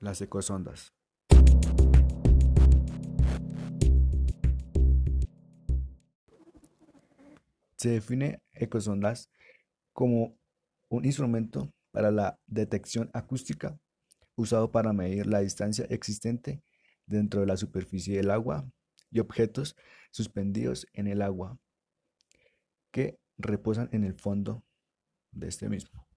Las ecosondas. Se define ecosondas como un instrumento para la detección acústica usado para medir la distancia existente dentro de la superficie del agua y objetos suspendidos en el agua que reposan en el fondo de este mismo.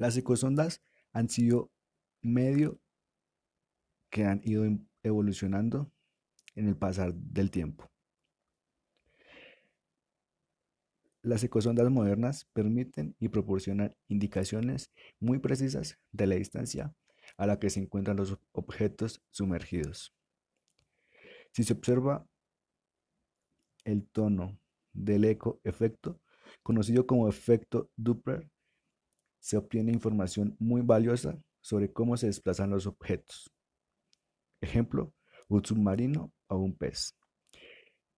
Las ecosondas han sido medio que han ido evolucionando en el pasar del tiempo. Las ecosondas modernas permiten y proporcionan indicaciones muy precisas de la distancia a la que se encuentran los objetos sumergidos. Si se observa el tono del eco efecto, conocido como efecto Doppler, se obtiene información muy valiosa sobre cómo se desplazan los objetos. Ejemplo, un submarino o un pez.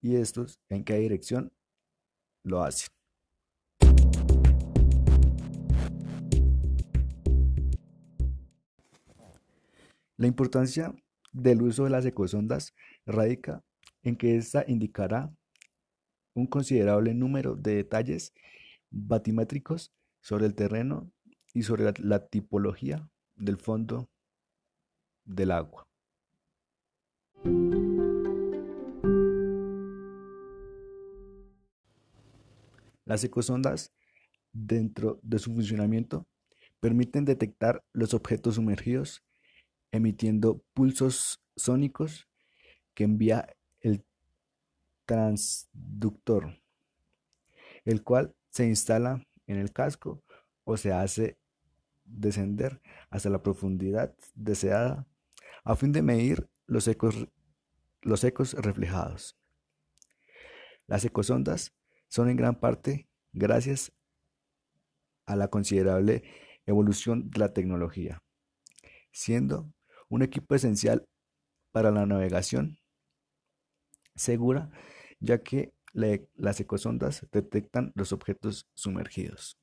Y estos en qué dirección lo hacen. La importancia del uso de las ecosondas radica en que ésta indicará un considerable número de detalles batimétricos sobre el terreno y sobre la, tipología del fondo del agua. Las ecosondas, dentro de su funcionamiento, permiten detectar los objetos sumergidos emitiendo pulsos sónicos que envía el transductor, el cual se instala en el casco o se hace descender hasta la profundidad deseada a fin de medir los ecos, los ecos reflejados. Las ecosondas son en gran parte gracias a la considerable evolución de la tecnología, siendo un equipo esencial para la navegación segura, ya que las ecosondas detectan los objetos sumergidos.